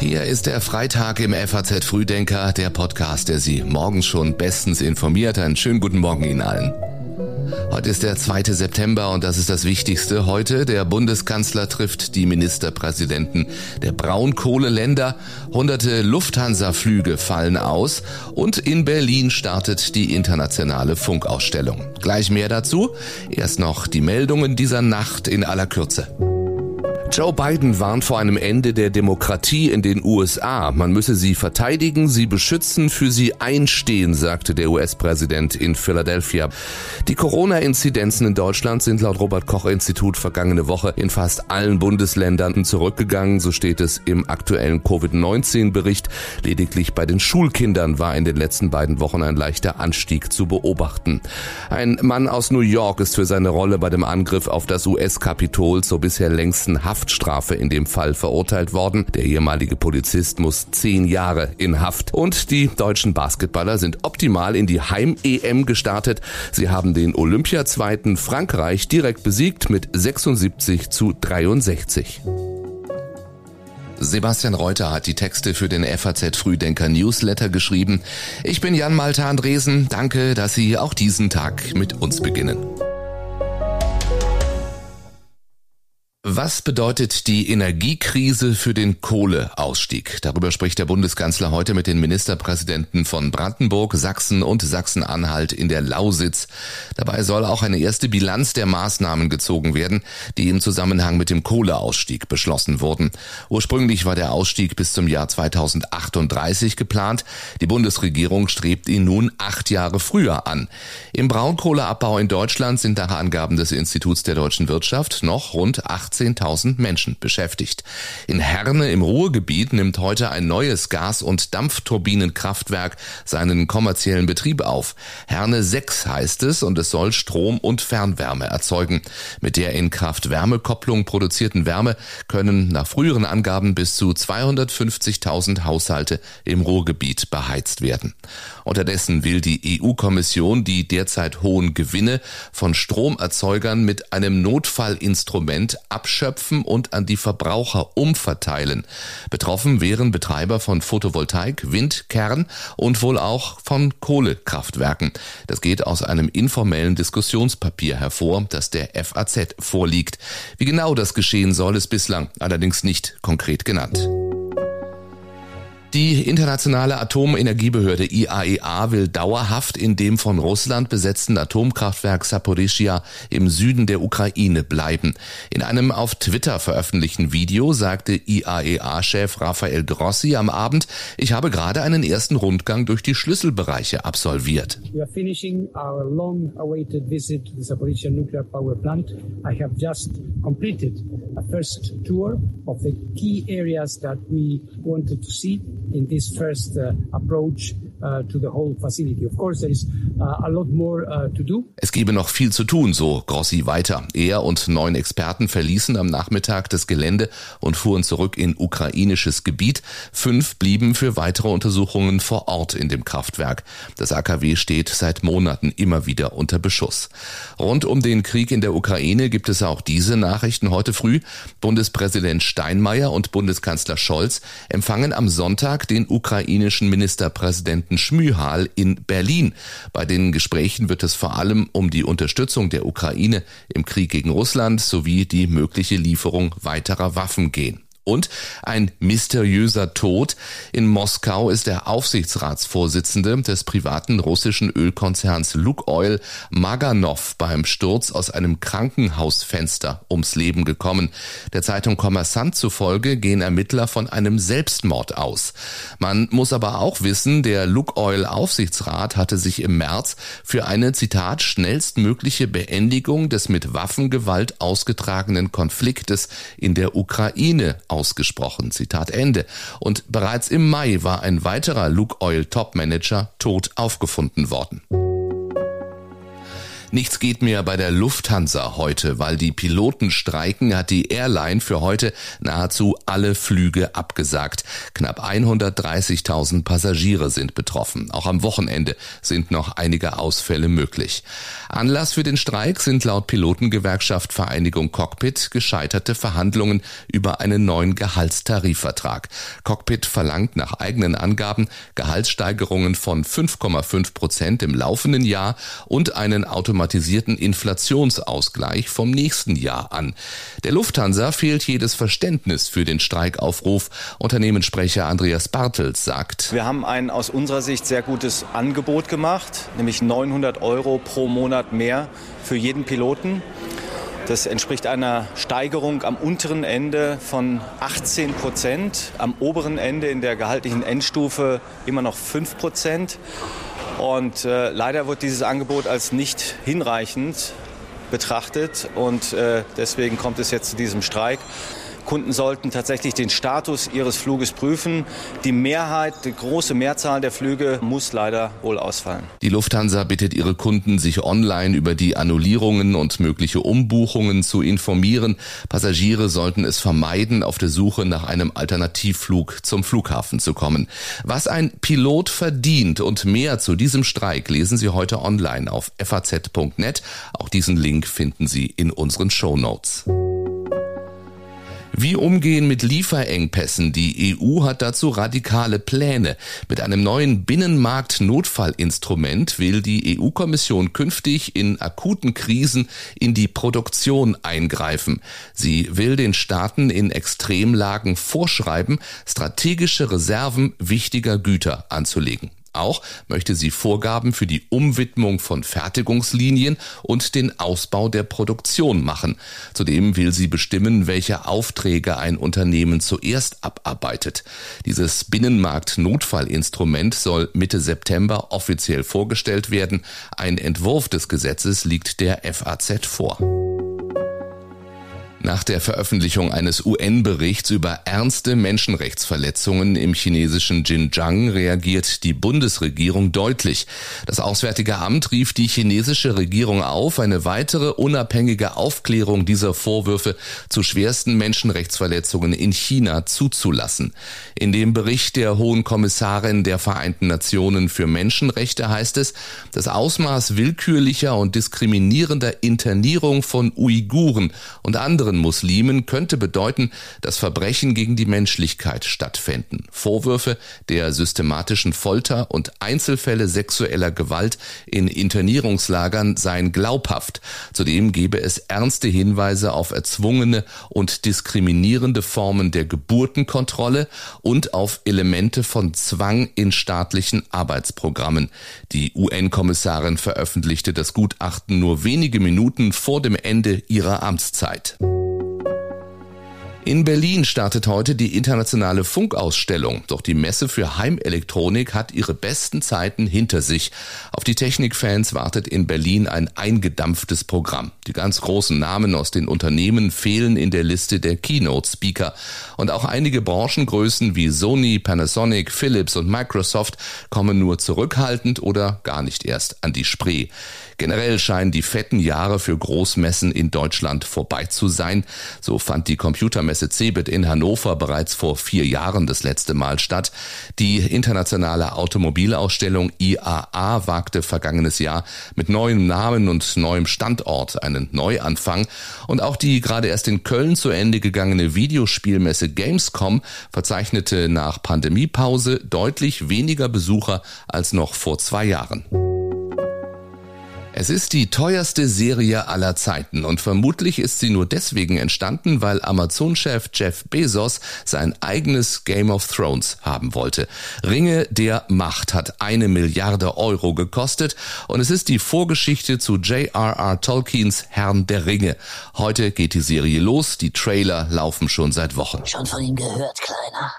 Hier ist der Freitag im FAZ Frühdenker, der Podcast, der Sie morgens schon bestens informiert. Einen schönen guten Morgen Ihnen allen. Heute ist der 2. September und das ist das Wichtigste heute. Der Bundeskanzler trifft die Ministerpräsidenten der Braunkohleländer. Hunderte Lufthansa-Flüge fallen aus und in Berlin startet die internationale Funkausstellung. Gleich mehr dazu. Erst noch die Meldungen dieser Nacht in aller Kürze. Joe Biden warnt vor einem Ende der Demokratie in den USA. Man müsse sie verteidigen, sie beschützen, für sie einstehen, sagte der US-Präsident in Philadelphia. Die Corona-Inzidenzen in Deutschland sind laut Robert Koch Institut vergangene Woche in fast allen Bundesländern zurückgegangen, so steht es im aktuellen Covid-19-Bericht. Lediglich bei den Schulkindern war in den letzten beiden Wochen ein leichter Anstieg zu beobachten. Ein Mann aus New York ist für seine Rolle bei dem Angriff auf das US-Kapitol zur bisher längsten Haft Haftstrafe in dem Fall verurteilt worden. Der ehemalige Polizist muss zehn Jahre in Haft. Und die deutschen Basketballer sind optimal in die Heim-EM gestartet. Sie haben den Olympiazweiten Frankreich direkt besiegt mit 76 zu 63. Sebastian Reuter hat die Texte für den FAZ Frühdenker Newsletter geschrieben. Ich bin Jan Malte Andresen. Danke, dass Sie auch diesen Tag mit uns beginnen. Was bedeutet die Energiekrise für den Kohleausstieg? Darüber spricht der Bundeskanzler heute mit den Ministerpräsidenten von Brandenburg, Sachsen und Sachsen-Anhalt in der Lausitz. Dabei soll auch eine erste Bilanz der Maßnahmen gezogen werden, die im Zusammenhang mit dem Kohleausstieg beschlossen wurden. Ursprünglich war der Ausstieg bis zum Jahr 2038 geplant. Die Bundesregierung strebt ihn nun acht Jahre früher an. Im Braunkohleabbau in Deutschland sind nach Angaben des Instituts der deutschen Wirtschaft noch rund 18.000 Menschen beschäftigt. In Herne im Ruhrgebiet nimmt heute ein neues Gas- und Dampfturbinenkraftwerk seinen kommerziellen Betrieb auf. Herne 6 heißt es und es soll Strom und Fernwärme erzeugen. Mit der in Kraft-Wärme-Kopplung produzierten Wärme können nach früheren Angaben bis zu 250.000 Haushalte im Ruhrgebiet beheizt werden. Unterdessen will die EU-Kommission die derzeit hohen Gewinne von Stromerzeugern mit einem Notfallinstrument abschöpfen und an die Verbraucher umverteilen. Betroffen wären Betreiber von Photovoltaik, Wind, Kern und wohl auch von Kohlekraftwerken. Das geht aus einem informellen Diskussionspapier hervor, das der FAZ vorliegt. Wie genau das geschehen soll, ist bislang allerdings nicht konkret genannt. Die internationale Atomenergiebehörde IAEA e will dauerhaft in dem von Russland besetzten Atomkraftwerk Saporischia im Süden der Ukraine bleiben. In einem auf Twitter veröffentlichten Video sagte IAEA-Chef Rafael Grossi am Abend, ich habe gerade einen ersten Rundgang durch die Schlüsselbereiche absolviert. We are finishing our long-awaited visit to the Zaporizhia nuclear power plant. I have just completed a first tour of the key areas that we wanted to see in this first uh, approach uh, to the whole facility. Of course, there is to do. Es gebe noch viel zu tun, so Grossi weiter. Er und neun Experten verließen am Nachmittag das Gelände und fuhren zurück in ukrainisches Gebiet. Fünf blieben für weitere Untersuchungen vor Ort in dem Kraftwerk. Das AKW steht seit Monaten immer wieder unter Beschuss. Rund um den Krieg in der Ukraine gibt es auch diese Nachrichten heute früh. Bundespräsident Steinmeier und Bundeskanzler Scholz empfangen am Sonntag den ukrainischen Ministerpräsidenten Schmyhal in Berlin. Bei den Gesprächen wird es vor allem um die Unterstützung der Ukraine im Krieg gegen Russland sowie die mögliche Lieferung weiterer Waffen gehen. Und ein mysteriöser Tod. In Moskau ist der Aufsichtsratsvorsitzende des privaten russischen Ölkonzerns Lukoil Maganov beim Sturz aus einem Krankenhausfenster ums Leben gekommen. Der Zeitung Kommersant zufolge gehen Ermittler von einem Selbstmord aus. Man muss aber auch wissen, der Lukoil Aufsichtsrat hatte sich im März für eine Zitat schnellstmögliche Beendigung des mit Waffengewalt ausgetragenen Konfliktes in der Ukraine ausgesprochen. Zitat Ende. Und bereits im Mai war ein weiterer Luke Oil Top Manager tot aufgefunden worden. Nichts geht mehr bei der Lufthansa heute, weil die Piloten streiken, hat die Airline für heute nahezu alle Flüge abgesagt. Knapp 130.000 Passagiere sind betroffen. Auch am Wochenende sind noch einige Ausfälle möglich. Anlass für den Streik sind laut Pilotengewerkschaft Vereinigung Cockpit gescheiterte Verhandlungen über einen neuen Gehaltstarifvertrag. Cockpit verlangt nach eigenen Angaben Gehaltssteigerungen von 5,5 Prozent im laufenden Jahr und einen automatisierten Inflationsausgleich vom nächsten Jahr an. Der Lufthansa fehlt jedes Verständnis für den Streikaufruf. Unternehmenssprecher Andreas Bartels sagt, wir haben ein aus unserer Sicht sehr gutes Angebot gemacht, nämlich 900 Euro pro Monat mehr für jeden Piloten. Das entspricht einer Steigerung am unteren Ende von 18 Prozent, am oberen Ende in der gehaltlichen Endstufe immer noch 5 Prozent. Und äh, leider wird dieses Angebot als nicht hinreichend betrachtet und äh, deswegen kommt es jetzt zu diesem Streik. Kunden sollten tatsächlich den Status ihres Fluges prüfen. Die Mehrheit, die große Mehrzahl der Flüge muss leider wohl ausfallen. Die Lufthansa bittet ihre Kunden, sich online über die Annullierungen und mögliche Umbuchungen zu informieren. Passagiere sollten es vermeiden, auf der Suche nach einem Alternativflug zum Flughafen zu kommen. Was ein Pilot verdient und mehr zu diesem Streik lesen Sie heute online auf faz.net. Auch diesen Link finden Sie in unseren Show Notes. Wie umgehen mit Lieferengpässen? Die EU hat dazu radikale Pläne. Mit einem neuen Binnenmarkt-Notfallinstrument will die EU-Kommission künftig in akuten Krisen in die Produktion eingreifen. Sie will den Staaten in Extremlagen vorschreiben, strategische Reserven wichtiger Güter anzulegen. Auch möchte sie Vorgaben für die Umwidmung von Fertigungslinien und den Ausbau der Produktion machen. Zudem will sie bestimmen, welche Aufträge ein Unternehmen zuerst abarbeitet. Dieses Binnenmarkt-Notfallinstrument soll Mitte September offiziell vorgestellt werden. Ein Entwurf des Gesetzes liegt der FAZ vor. Nach der Veröffentlichung eines UN-Berichts über ernste Menschenrechtsverletzungen im chinesischen Xinjiang reagiert die Bundesregierung deutlich. Das Auswärtige Amt rief die chinesische Regierung auf, eine weitere unabhängige Aufklärung dieser Vorwürfe zu schwersten Menschenrechtsverletzungen in China zuzulassen. In dem Bericht der Hohen Kommissarin der Vereinten Nationen für Menschenrechte heißt es, das Ausmaß willkürlicher und diskriminierender Internierung von Uiguren und anderen anderen Muslimen könnte bedeuten, dass Verbrechen gegen die Menschlichkeit stattfänden. Vorwürfe der systematischen Folter und Einzelfälle sexueller Gewalt in Internierungslagern seien glaubhaft. Zudem gebe es ernste Hinweise auf erzwungene und diskriminierende Formen der Geburtenkontrolle und auf Elemente von Zwang in staatlichen Arbeitsprogrammen. Die UN-Kommissarin veröffentlichte das Gutachten nur wenige Minuten vor dem Ende ihrer Amtszeit. In Berlin startet heute die internationale Funkausstellung. Doch die Messe für Heimelektronik hat ihre besten Zeiten hinter sich. Auf die Technikfans wartet in Berlin ein eingedampftes Programm. Die ganz großen Namen aus den Unternehmen fehlen in der Liste der Keynote-Speaker. Und auch einige Branchengrößen wie Sony, Panasonic, Philips und Microsoft kommen nur zurückhaltend oder gar nicht erst an die Spree. Generell scheinen die fetten Jahre für Großmessen in Deutschland vorbei zu sein. So fand die Computermesse CeBIT in Hannover bereits vor vier Jahren das letzte Mal statt. Die internationale Automobilausstellung IAA wagte vergangenes Jahr mit neuem Namen und neuem Standort einen Neuanfang. Und auch die gerade erst in Köln zu Ende gegangene Videospielmesse Gamescom verzeichnete nach Pandemiepause deutlich weniger Besucher als noch vor zwei Jahren. Es ist die teuerste Serie aller Zeiten und vermutlich ist sie nur deswegen entstanden, weil Amazon-Chef Jeff Bezos sein eigenes Game of Thrones haben wollte. Ringe der Macht hat eine Milliarde Euro gekostet und es ist die Vorgeschichte zu J.R.R. Tolkiens Herrn der Ringe. Heute geht die Serie los, die Trailer laufen schon seit Wochen. Schon von ihm gehört, Kleiner.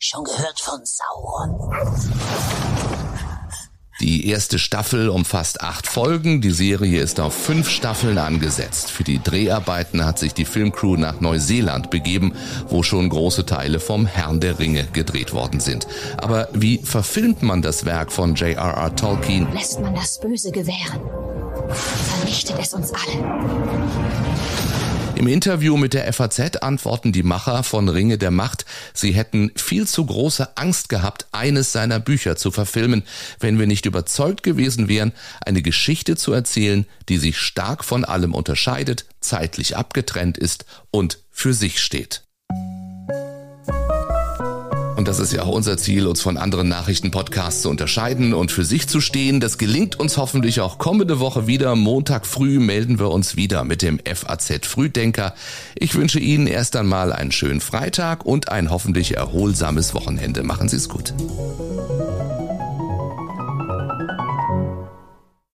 Schon gehört von Sauron. Die erste Staffel umfasst acht Folgen. Die Serie ist auf fünf Staffeln angesetzt. Für die Dreharbeiten hat sich die Filmcrew nach Neuseeland begeben, wo schon große Teile vom Herrn der Ringe gedreht worden sind. Aber wie verfilmt man das Werk von J.R.R. Tolkien? Lässt man das Böse gewähren vernichtet es uns alle. Im Interview mit der FAZ antworten die Macher von Ringe der Macht, sie hätten viel zu große Angst gehabt, eines seiner Bücher zu verfilmen, wenn wir nicht überzeugt gewesen wären, eine Geschichte zu erzählen, die sich stark von allem unterscheidet, zeitlich abgetrennt ist und für sich steht. Und das ist ja auch unser Ziel, uns von anderen Nachrichtenpodcasts zu unterscheiden und für sich zu stehen. Das gelingt uns hoffentlich auch kommende Woche wieder. Montag früh melden wir uns wieder mit dem FAZ Frühdenker. Ich wünsche Ihnen erst einmal einen schönen Freitag und ein hoffentlich erholsames Wochenende. Machen Sie es gut.